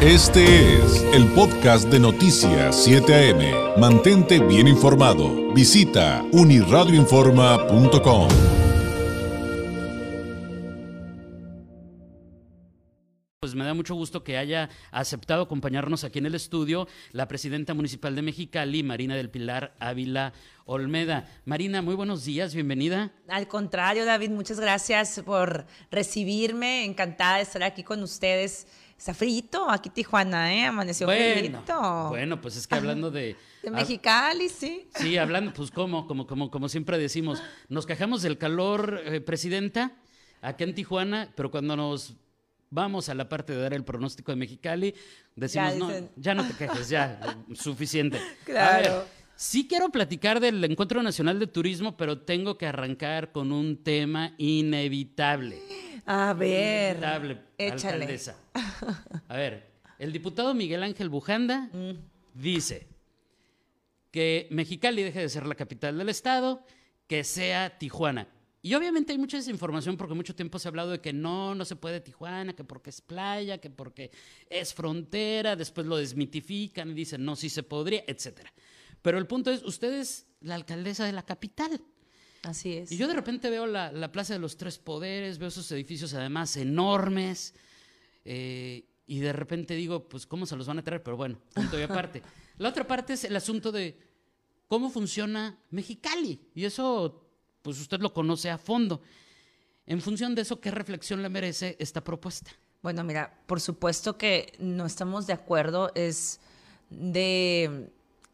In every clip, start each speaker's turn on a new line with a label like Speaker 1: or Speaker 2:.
Speaker 1: Este es el podcast de Noticias 7 AM. Mantente bien informado. Visita uniradioinforma.com.
Speaker 2: Pues me da mucho gusto que haya aceptado acompañarnos aquí en el estudio la presidenta municipal de Mexicali, Marina del Pilar Ávila Olmeda. Marina, muy buenos días, bienvenida.
Speaker 3: Al contrario, David, muchas gracias por recibirme. Encantada de estar aquí con ustedes. Está frito aquí Tijuana, ¿eh? Amaneció
Speaker 2: bueno,
Speaker 3: frito.
Speaker 2: Bueno, pues es que hablando de...
Speaker 3: de Mexicali, sí.
Speaker 2: Sí, hablando, pues como, como, como, como siempre decimos, nos quejamos del calor, eh, presidenta, acá en Tijuana, pero cuando nos vamos a la parte de dar el pronóstico de Mexicali, decimos,
Speaker 3: Ya
Speaker 2: no, ya no te quejes, ya, suficiente.
Speaker 3: Claro.
Speaker 2: A ver, sí quiero platicar del Encuentro Nacional de Turismo, pero tengo que arrancar con un tema inevitable.
Speaker 3: A ver.
Speaker 2: Inevitable,
Speaker 3: échale.
Speaker 2: alcaldesa. A ver, el diputado Miguel Ángel Bujanda
Speaker 3: Mm.
Speaker 2: dice que Mexicali deje de ser la capital del estado, que sea Tijuana. Y obviamente hay mucha desinformación porque mucho tiempo se ha hablado de que no, no se puede Tijuana, que porque es playa, que porque es frontera, después lo desmitifican y dicen no, sí se podría, etcétera. Pero el punto es, usted es la alcaldesa de la capital.
Speaker 3: Así es.
Speaker 2: Y yo de repente veo la, la Plaza de los Tres Poderes, veo esos edificios además enormes, eh, y de repente digo, pues cómo se los van a traer, pero bueno, punto y aparte. La otra parte es el asunto de cómo funciona Mexicali, y eso, pues usted lo conoce a fondo. En función de eso, ¿qué reflexión le merece esta propuesta?
Speaker 3: Bueno, mira, por supuesto que no estamos de acuerdo, es de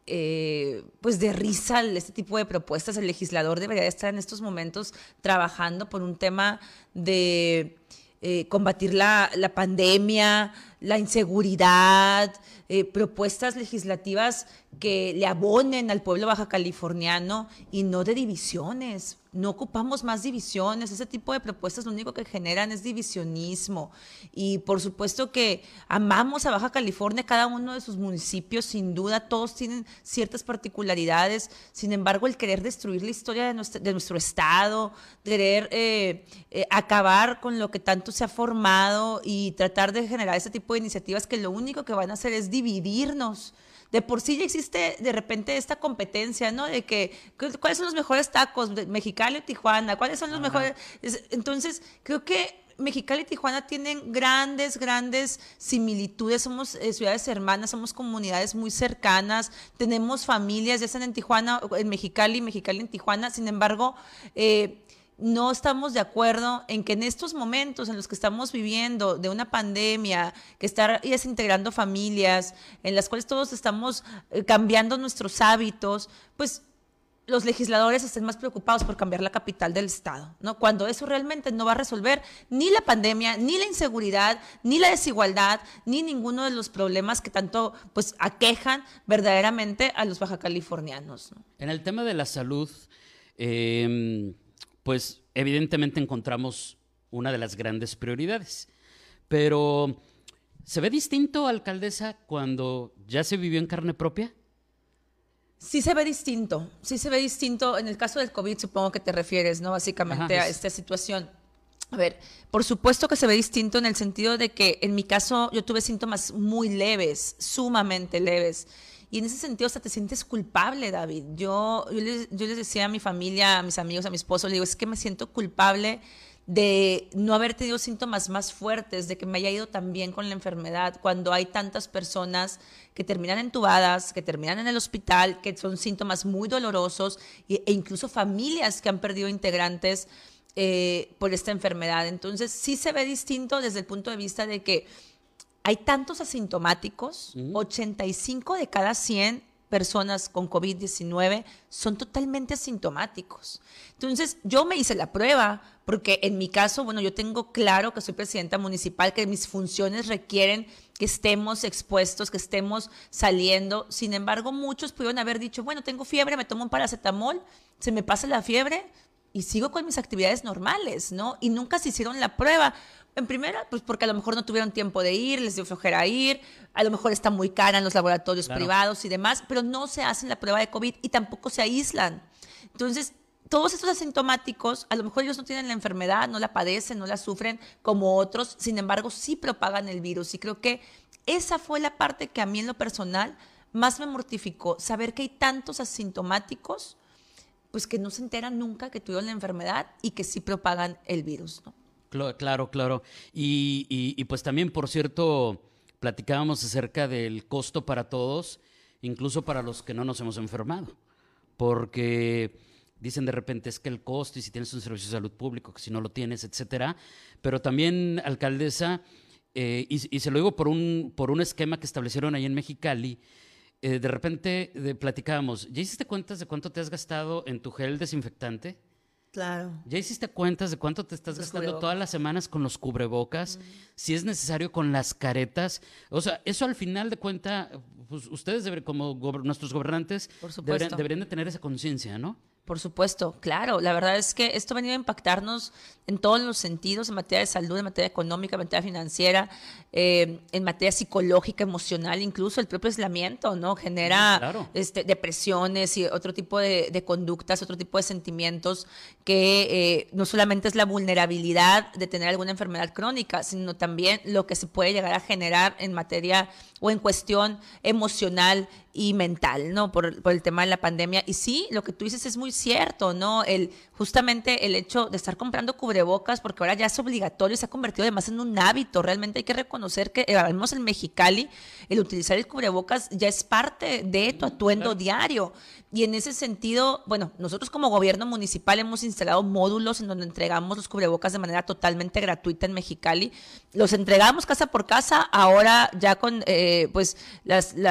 Speaker 3: eh, pues de risa este tipo de propuestas. El legislador debería de estar en estos momentos trabajando por un tema de eh, combatir la, la pandemia, la inseguridad, eh, propuestas legislativas que le abonen al pueblo baja californiano y no de divisiones. No ocupamos más divisiones. Ese tipo de propuestas lo único que generan es divisionismo. Y por supuesto que amamos a Baja California, cada uno de sus municipios, sin duda, todos tienen ciertas particularidades. Sin embargo, el querer destruir la historia de nuestro, de nuestro estado, querer eh, eh, acabar con lo que tanto se ha formado y tratar de generar ese tipo de iniciativas que lo único que van a hacer es dividirnos. De por sí ya existe de repente esta competencia, ¿no? De que, cu- ¿cuáles son los mejores tacos de Mexicali o Tijuana? ¿Cuáles son los mejores? Es- Entonces, creo que Mexicali y Tijuana tienen grandes, grandes similitudes. Somos eh, ciudades hermanas, somos comunidades muy cercanas, tenemos familias, ya sean en Tijuana, en Mexicali, Mexicali en Tijuana. Sin embargo, eh, no estamos de acuerdo en que en estos momentos en los que estamos viviendo de una pandemia, que está desintegrando familias, en las cuales todos estamos eh, cambiando nuestros hábitos, pues los legisladores estén más preocupados por cambiar la capital del Estado, ¿no? Cuando eso realmente no va a resolver ni la pandemia, ni la inseguridad, ni la desigualdad, ni ninguno de los problemas que tanto pues aquejan verdaderamente a los baja californianos. ¿no?
Speaker 2: En el tema de la salud, eh, pues evidentemente encontramos una de las grandes prioridades. Pero, ¿se ve distinto, alcaldesa, cuando ya se vivió en carne propia?
Speaker 3: Sí se ve distinto, sí se ve distinto. En el caso del COVID supongo que te refieres, ¿no? Básicamente
Speaker 2: Ajá,
Speaker 3: a
Speaker 2: es-
Speaker 3: esta situación. A ver, por supuesto que se ve distinto en el sentido de que en mi caso yo tuve síntomas muy leves, sumamente leves. Y en ese sentido hasta te sientes culpable, David. Yo, yo, les, yo les decía a mi familia, a mis amigos, a mi esposo, le digo, es que me siento culpable de no haber tenido síntomas más fuertes, de que me haya ido tan bien con la enfermedad, cuando hay tantas personas que terminan entubadas, que terminan en el hospital, que son síntomas muy dolorosos, e incluso familias que han perdido integrantes eh, por esta enfermedad. Entonces, sí se ve distinto desde el punto de vista de que hay tantos asintomáticos, 85 de cada 100 personas con COVID-19 son totalmente asintomáticos. Entonces, yo me hice la prueba, porque en mi caso, bueno, yo tengo claro que soy presidenta municipal, que mis funciones requieren que estemos expuestos, que estemos saliendo. Sin embargo, muchos pudieron haber dicho, bueno, tengo fiebre, me tomo un paracetamol, se me pasa la fiebre y sigo con mis actividades normales, ¿no? Y nunca se hicieron la prueba. En primera, pues porque a lo mejor no tuvieron tiempo de ir, les dio flojera ir, a lo mejor está muy cara en los laboratorios
Speaker 2: Claro.
Speaker 3: privados y demás, pero no se hacen la prueba de COVID y tampoco se aíslan. Entonces, todos estos asintomáticos, a lo mejor ellos no tienen la enfermedad, no la padecen, no la sufren como otros, sin embargo, sí propagan el virus. Y creo que esa fue la parte que a mí en lo personal más me mortificó, saber que hay tantos asintomáticos, pues que no se enteran nunca que tuvieron la enfermedad y que sí propagan el virus, ¿no?
Speaker 2: Claro, claro. Y, y pues también, por cierto, platicábamos acerca del costo para todos, incluso para los que no nos hemos enfermado, porque dicen de repente es que el costo y si tienes un servicio de salud público, que si no lo tienes, etcétera. Pero también, alcaldesa, eh, y, se lo digo por un, por un esquema que establecieron ahí en Mexicali, eh, de repente de, platicábamos, ¿ya hiciste cuentas de cuánto te has gastado en tu gel desinfectante?
Speaker 3: Claro.
Speaker 2: ¿Ya hiciste cuentas de cuánto te estás gastando todas las semanas con los cubrebocas? Si es necesario con las caretas. O sea, eso al final de cuenta, pues ustedes como nuestros gobernantes deberían, deberían de tener esa conciencia, ¿no?
Speaker 3: Por supuesto, claro. La verdad es que esto ha venido a impactarnos en todos los sentidos, en materia de salud, en materia económica, en materia financiera, eh, en materia psicológica, emocional, incluso el propio aislamiento, ¿no? Genera este, depresiones y otro tipo de, conductas, otro tipo de sentimientos que eh, no solamente es la vulnerabilidad de tener alguna enfermedad crónica, sino también lo que se puede llegar a generar en materia o en cuestión emocional y mental, ¿no? Por, por, el tema de la pandemia. Y sí, lo que tú dices es muy cierto, ¿no? El, justamente el hecho de estar comprando cubrebocas, porque ahora ya es obligatorio, se ha convertido además en un hábito. Realmente hay que reconocer que, eh, al menos en Mexicali, el utilizar el cubrebocas ya es parte de tu atuendo diario. Y en ese sentido, bueno, nosotros como gobierno municipal hemos instalado módulos en donde entregamos los cubrebocas de manera totalmente gratuita en Mexicali. Los entregamos casa por casa, ahora ya con eh, pues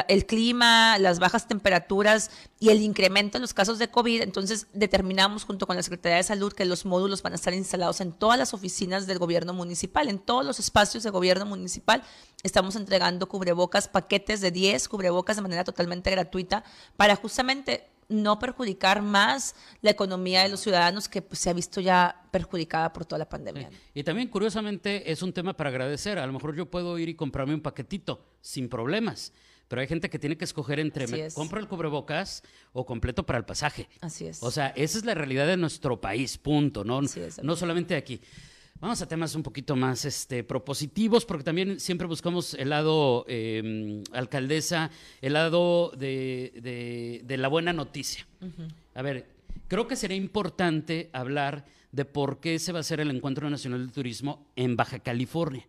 Speaker 3: el clima, las bajas temperaturas y el incremento en los casos de COVID, entonces determinamos junto con la Secretaría de Salud que los módulos van a estar instalados en todas las oficinas del gobierno municipal, en todos los espacios de gobierno municipal. Estamos entregando cubrebocas, paquetes de 10 cubrebocas de manera totalmente gratuita para justamente no perjudicar más la economía de los ciudadanos que pues, se ha visto ya perjudicada por toda la pandemia.
Speaker 2: Y también, curiosamente, es un tema para agradecer. A lo mejor yo puedo ir y comprarme un paquetito sin problemas, pero hay gente que tiene que escoger entre me compro el cubrebocas o completo para el pasaje.
Speaker 3: Así es.
Speaker 2: O sea, esa es la realidad de nuestro país, punto, no, no solamente aquí. Vamos a temas un poquito más este, propositivos, porque también siempre buscamos el lado, em, alcaldesa, el lado de, la buena noticia. A ver, creo que sería importante hablar de por qué se va a hacer el Encuentro Nacional de Turismo en Baja California.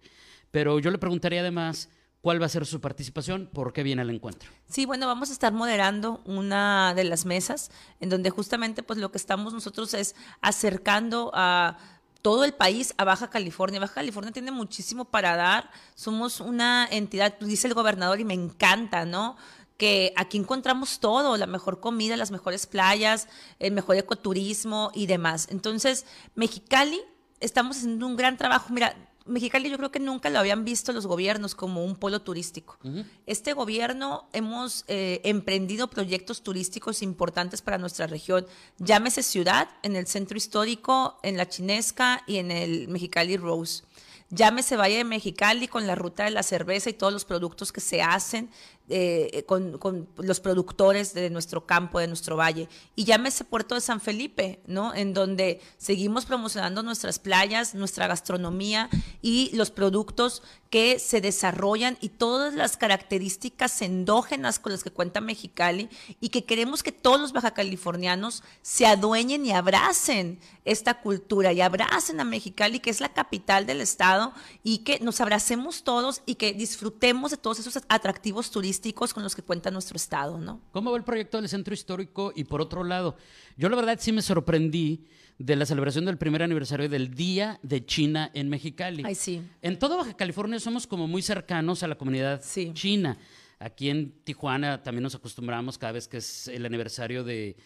Speaker 2: Pero yo le preguntaría además, ¿Cuál va a ser su participación? ¿Por qué viene el encuentro?
Speaker 3: Sí, bueno, vamos a estar moderando una de las mesas en donde justamente pues lo que estamos nosotros es acercando a todo el país a Baja California. Baja California tiene muchísimo para dar. Somos una entidad, dice el gobernador, y me encanta, ¿no? que aquí encontramos todo, la mejor comida, las mejores playas, el mejor ecoturismo y demás. Entonces, Mexicali, estamos haciendo un gran trabajo. Mira, Mexicali yo creo que nunca lo habían visto los gobiernos como un polo turístico. Este gobierno hemos eh, emprendido proyectos turísticos importantes para nuestra región, llámese ciudad, en el centro histórico, en la Chinesca y en el Mexicali Rose. Llámese Valle de Mexicali con la ruta de la cerveza y todos los productos que se hacen eh, con, los productores de nuestro campo, de nuestro valle. Y llámese Puerto de San Felipe, ¿no? En donde seguimos promocionando nuestras playas, nuestra gastronomía y los productos que se desarrollan y todas las características endógenas con las que cuenta Mexicali y que queremos que todos los bajacalifornianos se adueñen y abracen esta cultura y abracen a Mexicali, que es la capital del estado, y que nos abracemos todos y que disfrutemos de todos esos atractivos turísticos con los que cuenta nuestro estado, ¿no?
Speaker 2: ¿Cómo va el proyecto del centro histórico? Y por otro lado, yo la verdad sí me sorprendí de la celebración del primer aniversario del Día de China en Mexicali.
Speaker 3: Ay, sí.
Speaker 2: En toda Baja California somos como muy cercanos a la comunidad china. Aquí en Tijuana también nos acostumbramos cada vez que es el aniversario de,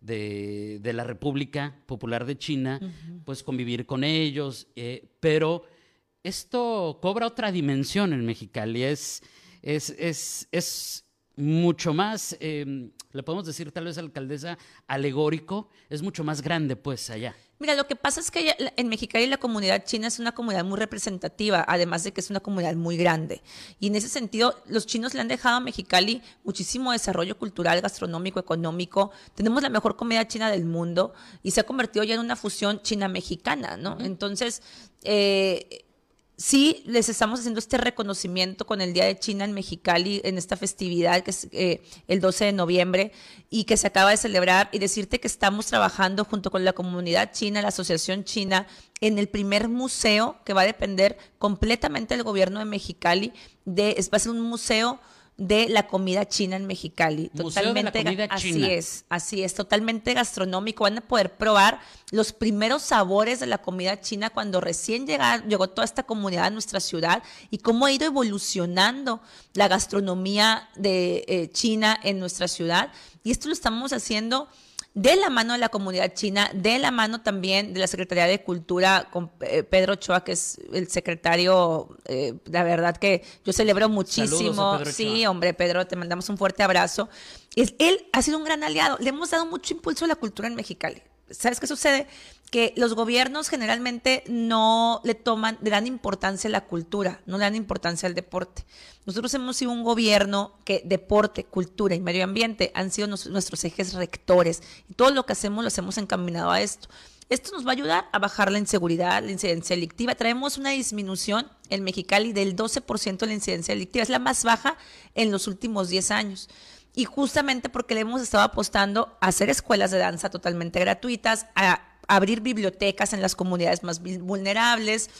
Speaker 2: de, la República Popular de China, pues convivir con ellos. Eh, pero esto cobra otra dimensión en Mexicali. Es, es, es, es mucho más, eh, le podemos decir tal vez alcaldesa, alegórico, es mucho más grande pues allá.
Speaker 3: Mira, lo que pasa es que en Mexicali la comunidad china es una comunidad muy representativa, además de que es una comunidad muy grande. Y en ese sentido, los chinos le han dejado a Mexicali muchísimo desarrollo cultural, gastronómico, económico. Tenemos la mejor comida china del mundo y se ha convertido ya en una fusión china-mexicana, ¿no? Entonces, eh, sí les estamos haciendo este reconocimiento con el Día de China en Mexicali, en esta festividad que es eh, el 12 de noviembre y que se acaba de celebrar y decirte que estamos trabajando junto con la comunidad china, la Asociación China, en el primer museo que va a depender completamente del gobierno de Mexicali, de, va a ser un museo de la comida china en Mexicali.
Speaker 2: totalmente,
Speaker 3: así es, así es, totalmente gastronómico. Van a poder probar los primeros sabores de la comida china cuando recién llegó toda esta comunidad a nuestra ciudad y cómo ha ido evolucionando la gastronomía de eh, China en nuestra ciudad. Y esto lo estamos haciendo de la mano de la comunidad china, de la mano también de la Secretaría de Cultura con eh, Pedro Choa, que es el secretario, eh, la verdad que yo celebro muchísimo. Sí, hombre, Pedro, te mandamos un fuerte abrazo. Él ha sido un gran aliado, le hemos dado mucho impulso a la cultura en Mexicali. ¿Sabes qué sucede? Que los gobiernos generalmente no le toman, le dan importancia a la cultura, no le dan importancia al deporte. Nosotros hemos sido un gobierno que deporte, cultura y medio ambiente han sido nuestros ejes rectores y todo lo que hacemos lo hacemos encaminado a esto. Esto nos va a ayudar a bajar la inseguridad, la incidencia delictiva. Traemos una disminución en Mexicali del 12% de la incidencia delictiva. Es la más baja en los últimos 10 años y justamente porque le hemos estado apostando a hacer escuelas de danza totalmente gratuitas, a abrir bibliotecas en las comunidades más vulnerables,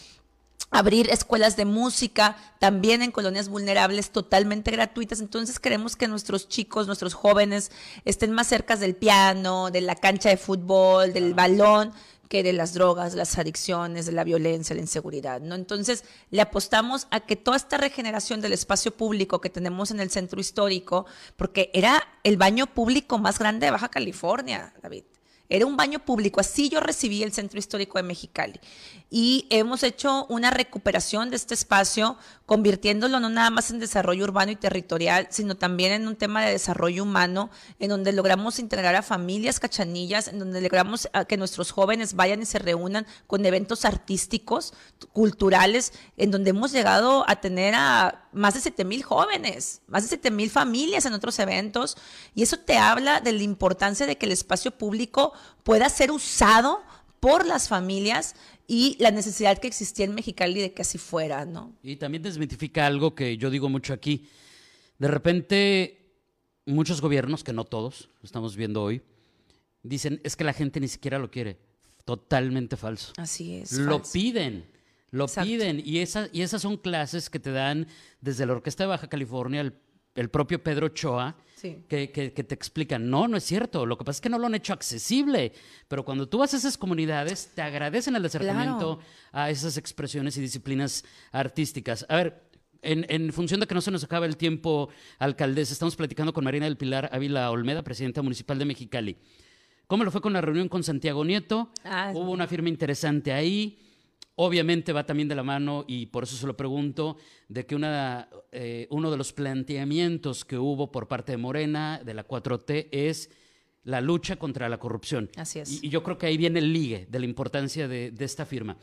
Speaker 3: abrir escuelas de música también en colonias vulnerables totalmente gratuitas. Entonces queremos que nuestros chicos, nuestros jóvenes estén más cerca del piano, de la cancha de fútbol, del balón que de las drogas, las adicciones, de la violencia, la inseguridad, ¿no? Entonces, le apostamos a que toda esta regeneración del espacio público que tenemos en el centro histórico, porque era el baño público más grande de Baja California, David. Era un baño público, así yo recibí el Centro Histórico de Mexicali. Y hemos hecho una recuperación de este espacio, convirtiéndolo no nada más en desarrollo urbano y territorial, sino también en un tema de desarrollo humano, en donde logramos integrar a familias cachanillas, en donde logramos que nuestros jóvenes vayan y se reúnan con eventos artísticos, culturales, en donde hemos llegado a tener a más de 7 mil jóvenes, más de 7 mil familias en otros eventos. Y eso te habla de la importancia de que el espacio público pueda ser usado por las familias y la necesidad que existía en Mexicali de que así fuera, ¿no?
Speaker 2: Y también desmitifica algo que yo digo mucho aquí. De repente, muchos gobiernos, que no todos, lo estamos viendo hoy, dicen, es que la gente ni siquiera lo quiere. Totalmente falso.
Speaker 3: Así es.
Speaker 2: Lo piden, lo piden. Y, esa, y esas son clases que te dan desde la Orquesta de Baja California, el, el propio Pedro Choa, que, te explican, no, no es cierto, lo que pasa es que no lo han hecho accesible, pero cuando tú vas a esas comunidades, te agradecen el acercamiento a esas expresiones y disciplinas artísticas. A ver, en, función de que no se nos acaba el tiempo, alcaldesa, estamos platicando con Marina del Pilar Ávila Olmeda, presidenta municipal de Mexicali. ¿Cómo lo fue con la reunión con Santiago Nieto? Ah, Hubo una firma interesante ahí. Obviamente va también de la mano, y por eso se lo pregunto, de que una, eh, uno de los planteamientos que hubo por parte de Morena, de la 4T, es la lucha contra la corrupción.
Speaker 3: Así es.
Speaker 2: Y, yo creo que ahí viene el ligue de la importancia de, de esta firma.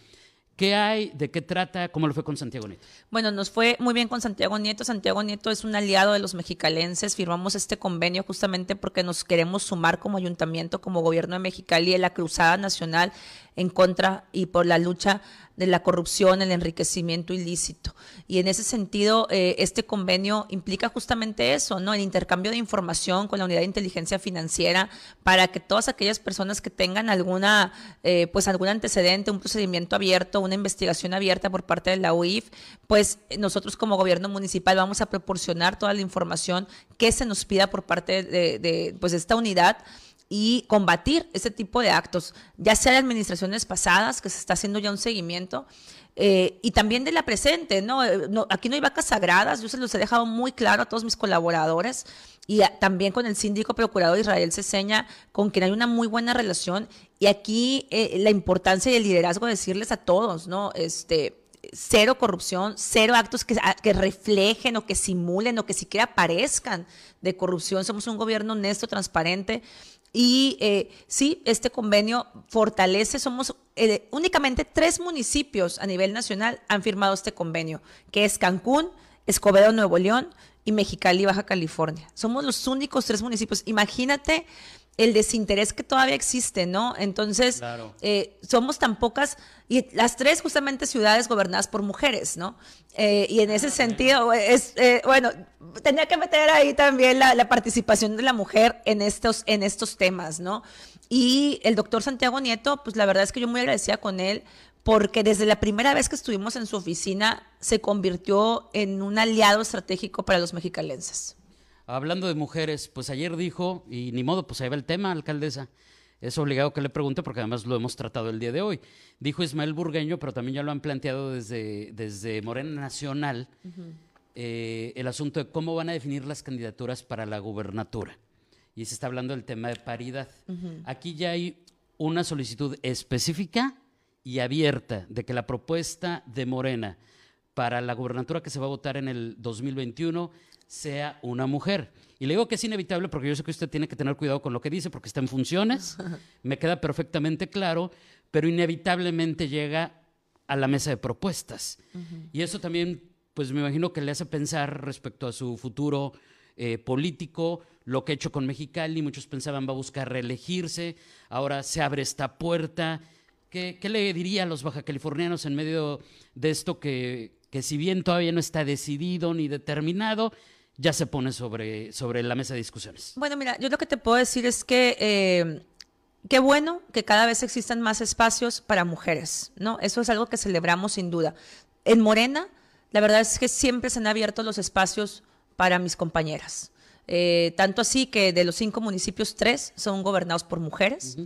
Speaker 2: ¿Qué hay? ¿De qué trata? ¿Cómo lo fue con Santiago Nieto?
Speaker 3: Bueno, nos fue muy bien con Santiago Nieto. Santiago Nieto es un aliado de los mexicalenses. Firmamos este convenio justamente porque nos queremos sumar como ayuntamiento, como gobierno de Mexicali, en la cruzada nacional en contra y por la lucha de la corrupción, el enriquecimiento ilícito. Y en ese sentido, eh, este convenio implica justamente eso, ¿no? El intercambio de información con la unidad de inteligencia financiera para que todas aquellas personas que tengan alguna, eh, pues algún antecedente, un procedimiento abierto, una investigación abierta por parte de la UIF, pues nosotros como gobierno municipal vamos a proporcionar toda la información que se nos pida por parte de, de pues, esta unidad y combatir ese tipo de actos, ya sea de administraciones pasadas, que se está haciendo ya un seguimiento, eh, y también de la presente, ¿no? Aquí no hay vacas sagradas, yo se los he dejado muy claro a todos mis colaboradores y también con el síndico procurador Israel Ceseña, con quien hay una muy buena relación, y aquí eh, la importancia y el liderazgo de decirles a todos, ¿no? Este, cero corrupción, cero actos que, que, reflejen o que simulen o que siquiera parezcan de corrupción. Somos un gobierno honesto, transparente. Y eh, sí, este convenio fortalece, somos eh, únicamente tres municipios a nivel nacional han firmado este convenio, que es Cancún, Escobedo, Nuevo León y Mexicali, Baja California. Somos los únicos tres municipios. Imagínate el desinterés que todavía existe, ¿no? Entonces, eh, somos tan pocas, y las tres justamente ciudades gobernadas por mujeres, ¿no? Eh, y en ese ah, sentido, es, eh, bueno, tenía que meter ahí también la, la, participación de la mujer en estos, en estos temas, ¿no? Y el doctor Santiago Nieto, pues la verdad es que yo muy agradecida con él, porque desde la primera vez que estuvimos en su oficina, se convirtió en un aliado estratégico para los mexicalenses.
Speaker 2: Hablando de mujeres, pues ayer dijo, y ni modo, pues ahí va el tema, alcaldesa. Es obligado que le pregunte porque además lo hemos tratado el día de hoy. Dijo Ismael Burgueño, pero también ya lo han planteado desde, desde Morena Nacional, eh, el asunto de cómo van a definir las candidaturas para la gubernatura. Y se está hablando del tema de paridad. Aquí ya hay una solicitud específica y abierta de que la propuesta de Morena para la gubernatura que se va a votar en el 2021 sea una mujer. Y le digo que es inevitable porque yo sé que usted tiene que tener cuidado con lo que dice porque está en funciones, me queda perfectamente claro, pero inevitablemente llega a la mesa de propuestas. Y eso también, pues me imagino que le hace pensar respecto a su futuro eh, político, lo que ha hecho con Mexicali, muchos pensaban va a buscar reelegirse, ahora se abre esta puerta. ¿Qué, qué le diría a los bajacalifornianos en medio de esto que, que si bien todavía no está decidido ni determinado, ya se pone sobre, sobre la mesa de discusiones.
Speaker 3: Bueno, mira, yo lo que te puedo decir es que eh, qué bueno que cada vez existan más espacios para mujeres, ¿no? Eso es algo que celebramos sin duda. En Morena, la verdad es que siempre se han abierto los espacios para mis compañeras. Eh, tanto así que de los cinco municipios, tres son gobernados por mujeres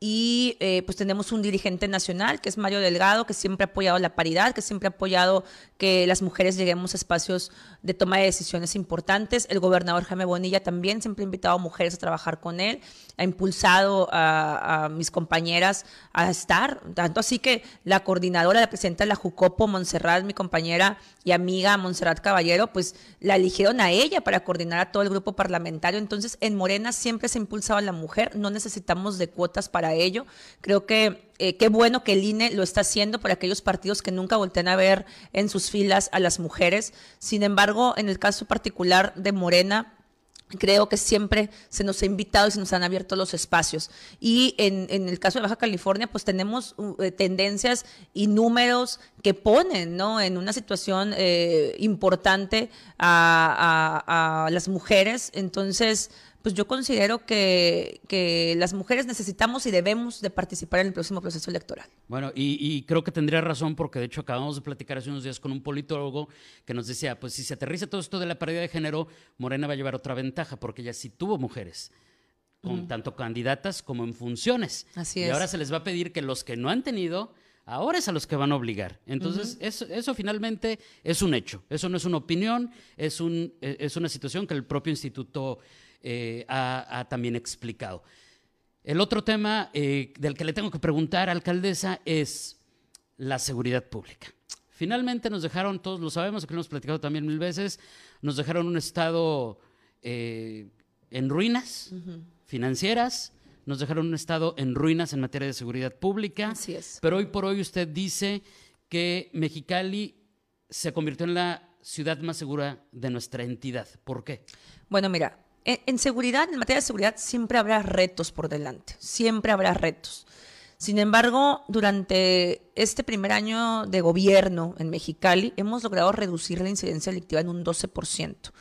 Speaker 3: y eh, pues tenemos un dirigente nacional que es Mario Delgado, que siempre ha apoyado la paridad, que siempre ha apoyado que las mujeres lleguemos a espacios de toma de decisiones importantes. El gobernador Jaime Bonilla también siempre ha invitado a mujeres a trabajar con él, ha impulsado a, mis compañeras a estar, tanto así que la coordinadora, la presidenta de la Jucopo, Montserrat, mi compañera y amiga Montserrat Caballero, pues la eligieron a ella para coordinar a todo el grupo parlamentario. Entonces, en Morena siempre se ha impulsado a la mujer, no necesitamos de cuotas para ello. Creo que eh, qué bueno que el INE lo está haciendo para aquellos partidos que nunca voltean a ver en sus filas a las mujeres. Sin embargo, en el caso particular de Morena, creo que siempre se nos ha invitado y se nos han abierto los espacios. Y en, el caso de Baja California, pues tenemos uh, eh, tendencias y números que ponen ¿no? en una situación eh, importante a, a, las mujeres. Entonces, pues yo considero que, que, las mujeres necesitamos y debemos de participar en el próximo proceso electoral.
Speaker 2: Bueno, y, creo que tendría razón porque de hecho acabamos de platicar hace unos días con un politólogo que nos decía, pues si se aterriza todo esto de la paridad de género, Morena va a llevar otra ventaja porque ella sí tuvo mujeres. Con tanto candidatas como en funciones.
Speaker 3: Así
Speaker 2: es. Y ahora se les va a pedir que los que no han tenido, ahora es a los que van a obligar. Entonces, eso, eso, finalmente es un hecho. Eso no es una opinión, es, un, e, es una situación que el propio instituto eh, ha, también explicado. El otro tema eh, del que le tengo que preguntar, alcaldesa, es la seguridad pública. Finalmente nos dejaron, todos lo sabemos, que lo hemos platicado también mil veces, nos dejaron un estado eh, en ruinas financieras, nos dejaron un estado en ruinas en materia de seguridad pública.
Speaker 3: Así es.
Speaker 2: Pero hoy por hoy usted dice que Mexicali se convirtió en la ciudad más segura de nuestra entidad. ¿Por qué?
Speaker 3: Bueno, mira, en, seguridad, en materia de seguridad, siempre habrá retos por delante, siempre habrá retos. Sin embargo, durante este primer año de gobierno en Mexicali, hemos logrado reducir la incidencia delictiva en un 12%,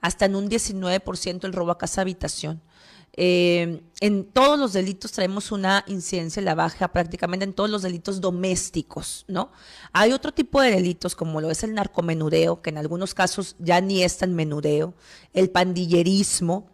Speaker 3: hasta en un 19% el robo a casa habitación. Eh, en todos los delitos traemos una incidencia en la baja, prácticamente en todos los delitos domésticos, ¿no? Hay otro tipo de delitos, como lo es el narcomenudeo, que en algunos casos ya ni es tan menudeo, el pandillerismo,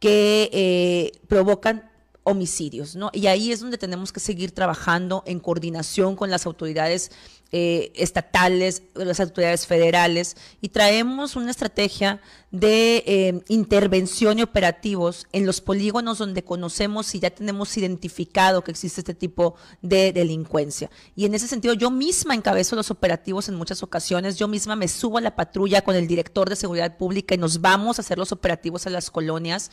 Speaker 3: que eh, provocan homicidios, ¿no? Y ahí es donde tenemos que seguir trabajando en coordinación con las autoridades eh, estatales, las autoridades federales, y traemos una estrategia de eh, intervención y operativos en los polígonos donde conocemos y ya tenemos identificado que existe este tipo de delincuencia. Y en ese sentido, yo misma encabezo los operativos en muchas ocasiones, yo misma me subo a la patrulla con el director de seguridad pública y nos vamos a hacer los operativos a las colonias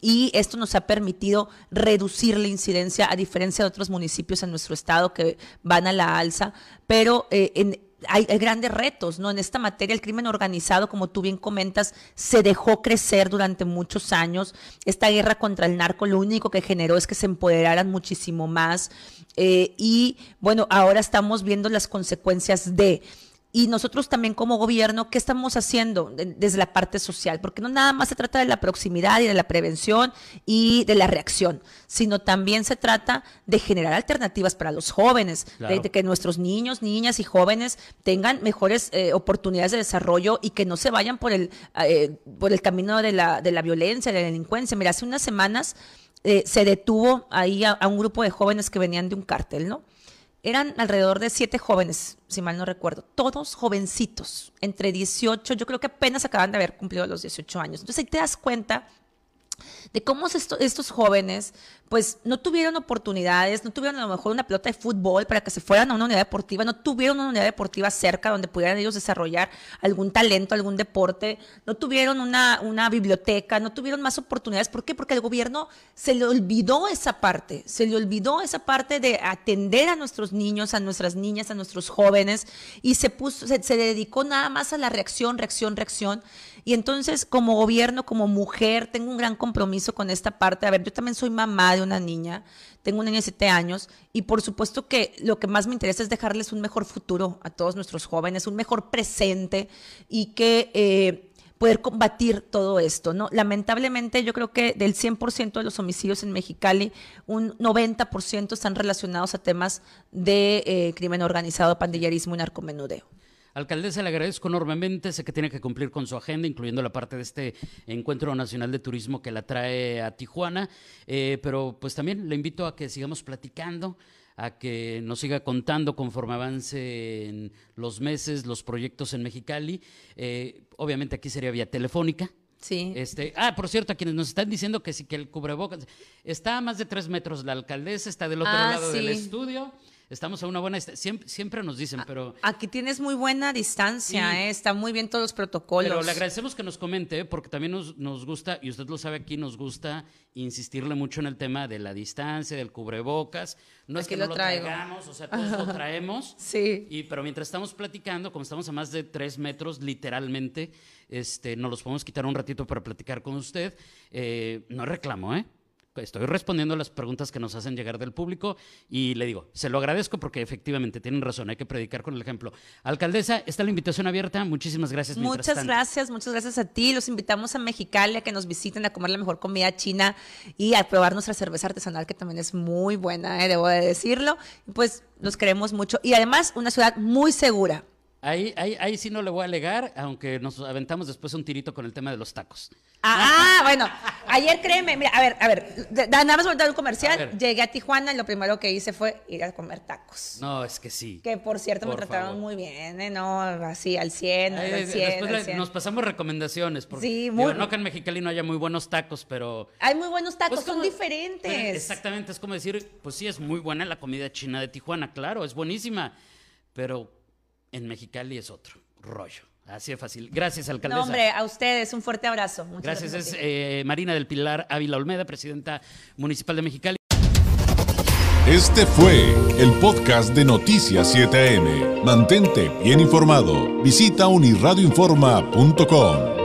Speaker 3: y esto nos ha permitido reducir la incidencia a diferencia de otros municipios en nuestro estado que van a la alza, pero eh, hay, grandes retos, ¿no? En esta materia, el crimen organizado, como tú bien comentas, se dejó crecer durante muchos años. Esta guerra contra el narco lo único que generó es que se empoderaran muchísimo más. Eh, y bueno, ahora estamos viendo las consecuencias de y nosotros también como gobierno, ¿qué estamos haciendo desde la parte social? Porque no nada más se trata de la proximidad y de la prevención y de la reacción, sino también se trata de generar alternativas para los jóvenes, de, que nuestros niños, niñas y jóvenes tengan mejores eh, oportunidades de desarrollo y que no se vayan por el, eh, por el camino de la, de la violencia, de la delincuencia. Mira, hace unas semanas eh, se detuvo ahí a un grupo de jóvenes que venían de un cártel, ¿no? Eran alrededor de siete jóvenes, si mal no recuerdo, todos jovencitos, entre 18, yo creo que apenas acaban de haber cumplido los 18 años. Entonces ahí te das cuenta de cómo estos jóvenes pues no tuvieron oportunidades, no tuvieron a lo mejor una pelota de fútbol para que se fueran a una unidad deportiva, no tuvieron una unidad deportiva cerca donde pudieran ellos desarrollar algún talento, algún deporte, no tuvieron una, una biblioteca, no tuvieron más oportunidades. ¿Por qué? Porque el gobierno se le olvidó esa parte, se le olvidó esa parte de atender a nuestros niños, a nuestras niñas, a nuestros jóvenes y se, puso, se, se dedicó nada más a la reacción, reacción, reacción. Y entonces como gobierno, como mujer, tengo un gran compromiso con esta parte. A ver, yo también soy mamá de una niña, tengo una niña de 7 años y por supuesto que lo que más me interesa es dejarles un mejor futuro a todos nuestros jóvenes, un mejor presente y que... Eh, poder combatir todo esto, ¿no? Lamentablemente yo creo que del 100% de los homicidios en Mexicali, un 90% están relacionados a temas de eh, crimen organizado, pandillerismo y narcomenudeo.
Speaker 2: Alcaldesa, le agradezco enormemente. Sé que tiene que cumplir con su agenda, incluyendo la parte de este Encuentro Nacional de Turismo que la trae a Tijuana. Eh, pero pues también le invito a que sigamos platicando a que nos siga contando conforme avancen los meses, los proyectos en Mexicali. Eh, obviamente aquí sería vía telefónica.
Speaker 3: Sí.
Speaker 2: Este, ah, por cierto, a quienes nos están diciendo que sí que el cubrebocas está a más de tres metros la alcaldesa, está del otro ah, lado del estudio estamos a una buena siempre, siempre nos dicen, pero
Speaker 3: aquí tienes muy buena distancia, ¿eh? está muy bien todos los protocolos.
Speaker 2: Pero le agradecemos que nos comente, porque también nos, nos gusta, y usted lo sabe aquí, nos gusta insistirle mucho en el tema de la distancia, del cubrebocas. No es que no lo, traigamos, o sea, todos lo traemos.
Speaker 3: sí.
Speaker 2: Y, pero mientras estamos platicando, como estamos a más de tres metros, literalmente, este, nos los podemos quitar un ratito para platicar con usted. Eh, no reclamo, ¿eh? Estoy respondiendo a las preguntas que nos hacen llegar del público y le digo, se lo agradezco porque efectivamente tienen razón, hay que predicar con el ejemplo. Alcaldesa, está la invitación abierta, muchísimas gracias.
Speaker 3: Muchas gracias, muchas gracias a ti. Los invitamos a Mexicali a que nos visiten a comer la mejor comida china y a probar nuestra cerveza artesanal que también es muy buena, ¿eh? debo de decirlo. Pues los queremos mucho y además una ciudad muy segura.
Speaker 2: Ahí, ahí, ahí sí no le voy a alegar, aunque nos aventamos después un tirito con el tema de los tacos.
Speaker 3: Ah, bueno, ayer créeme, mira, a ver, a ver, nada más volver un comercial, llegué a Tijuana y lo primero que hice fue ir a comer tacos.
Speaker 2: No, es que sí.
Speaker 3: Que por cierto me trataron muy bien, ¿eh? No, así al 100, al 100,
Speaker 2: Después nos pasamos recomendaciones. Porque, sí, muy No que en Mexicali no haya muy buenos tacos, pero...
Speaker 3: Hay muy buenos tacos, pues son diferentes.
Speaker 2: exactamente, es como decir, pues sí, es muy buena la comida china de Tijuana, claro, es buenísima, pero en Mexicali es otro rollo. Así de fácil. Gracias, alcaldesa.
Speaker 3: No, hombre, a ustedes un fuerte abrazo.
Speaker 2: gracias. Es eh, Marina del Pilar Ávila Olmeda, presidenta municipal de Mexicali.
Speaker 1: Este fue el podcast de Noticias 7am. Mantente bien informado. Visita unirradioinforma.com.